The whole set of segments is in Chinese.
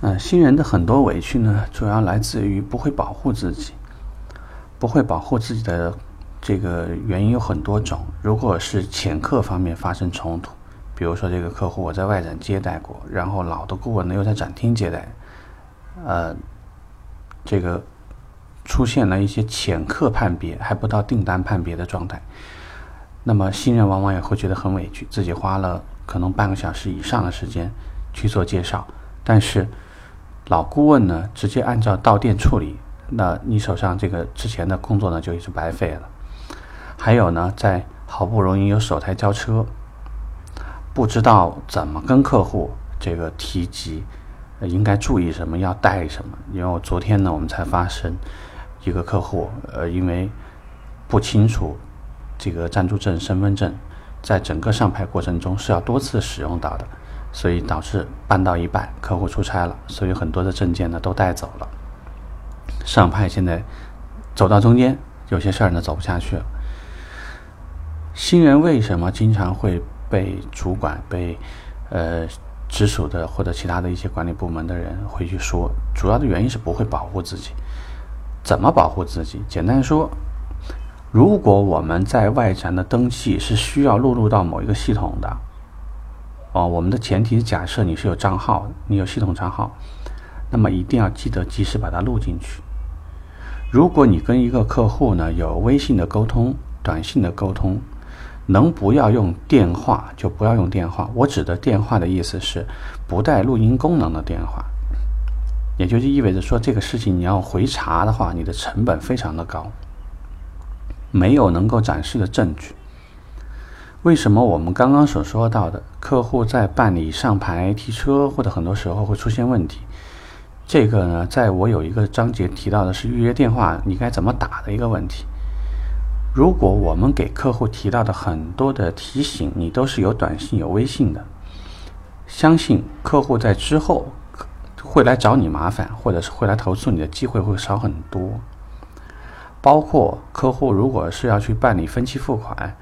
嗯，新人的很多委屈呢，主要来自于不会保护自己，不会保护自己的这个原因有很多种。如果是潜客方面发生冲突，比如说这个客户我在外展接待过，然后老的顾问呢又在展厅接待，呃，这个出现了一些潜客判别还不到订单判别的状态，那么新人往往也会觉得很委屈，自己花了可能半个小时以上的时间去做介绍，但是。老顾问呢，直接按照到店处理，那你手上这个之前的工作呢，就已经白费了。还有呢，在好不容易有首台交车，不知道怎么跟客户这个提及，应该注意什么，要带什么。因为我昨天呢，我们才发生一个客户，呃，因为不清楚这个暂住证、身份证，在整个上牌过程中是要多次使用到的。所以导致办到一半，客户出差了，所以很多的证件呢都带走了。上派现在走到中间，有些事儿呢走不下去了。新人为什么经常会被主管、被呃直属的或者其他的一些管理部门的人会去说？主要的原因是不会保护自己。怎么保护自己？简单说，如果我们在外展的登记是需要录入到某一个系统的。哦，我们的前提是假设你是有账号，你有系统账号，那么一定要记得及时把它录进去。如果你跟一个客户呢有微信的沟通、短信的沟通，能不要用电话就不要用电话。我指的电话的意思是不带录音功能的电话，也就是意味着说这个事情你要回查的话，你的成本非常的高，没有能够展示的证据。为什么我们刚刚所说到的客户在办理上牌提车或者很多时候会出现问题？这个呢，在我有一个章节提到的是预约电话你该怎么打的一个问题。如果我们给客户提到的很多的提醒，你都是有短信有微信的，相信客户在之后会来找你麻烦，或者是会来投诉你的机会会少很多。包括客户如果是要去办理分期付款。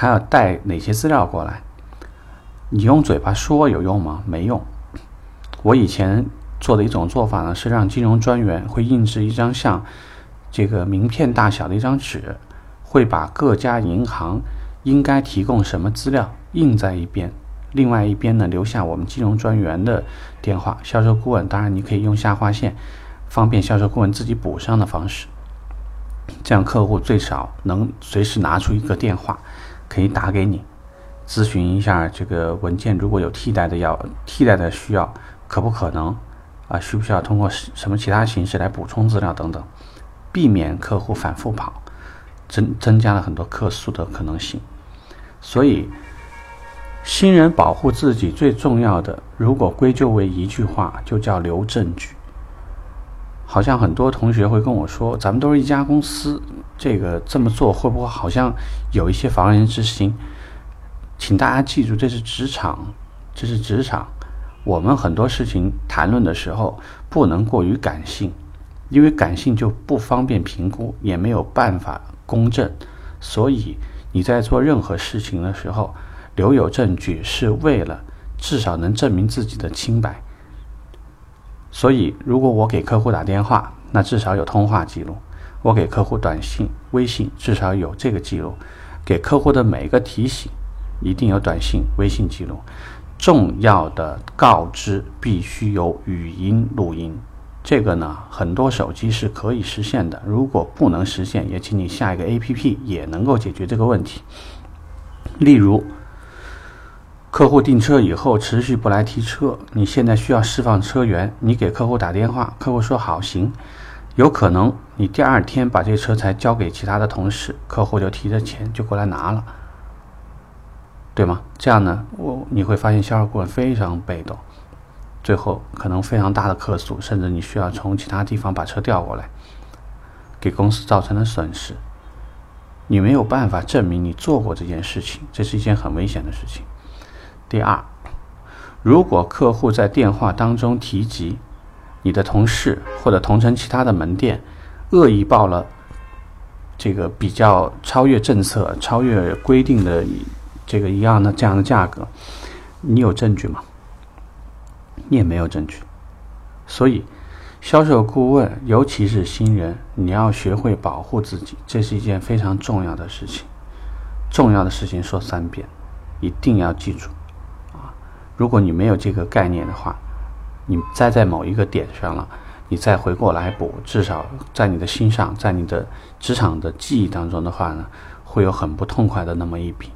他要带哪些资料过来？你用嘴巴说有用吗？没用。我以前做的一种做法呢，是让金融专员会印制一张像这个名片大小的一张纸，会把各家银行应该提供什么资料印在一边，另外一边呢留下我们金融专员的电话。销售顾问当然你可以用下划线，方便销售顾问自己补上的方式，这样客户最少能随时拿出一个电话。可以打给你，咨询一下这个文件如果有替代的要替代的需要，可不可能啊？需不需要通过什么其他形式来补充资料等等，避免客户反复跑，增增加了很多客诉的可能性。所以，新人保护自己最重要的，如果归咎为一句话，就叫留证据。好像很多同学会跟我说，咱们都是一家公司，这个这么做会不会好像有一些防人之心？请大家记住，这是职场，这是职场。我们很多事情谈论的时候不能过于感性，因为感性就不方便评估，也没有办法公正。所以你在做任何事情的时候，留有证据是为了至少能证明自己的清白。所以，如果我给客户打电话，那至少有通话记录；我给客户短信、微信，至少有这个记录；给客户的每个提醒，一定有短信、微信记录。重要的告知必须有语音录音，这个呢，很多手机是可以实现的。如果不能实现，也请你下一个 APP 也能够解决这个问题。例如。客户订车以后持续不来提车，你现在需要释放车源，你给客户打电话，客户说好行，有可能你第二天把这车才交给其他的同事，客户就提着钱就过来拿了，对吗？这样呢，我你会发现销售顾问非常被动，最后可能非常大的客诉，甚至你需要从其他地方把车调过来，给公司造成了损失，你没有办法证明你做过这件事情，这是一件很危险的事情。第二，如果客户在电话当中提及你的同事或者同城其他的门店恶意报了这个比较超越政策、超越规定的这个一样的这样的价格，你有证据吗？你也没有证据，所以，销售顾问，尤其是新人，你要学会保护自己，这是一件非常重要的事情。重要的事情说三遍，一定要记住啊！如果你没有这个概念的话，你栽在某一个点上了，你再回过来补，至少在你的心上，在你的职场的记忆当中的话呢，会有很不痛快的那么一笔。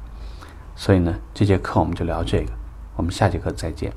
所以呢，这节课我们就聊这个，我们下节课再见。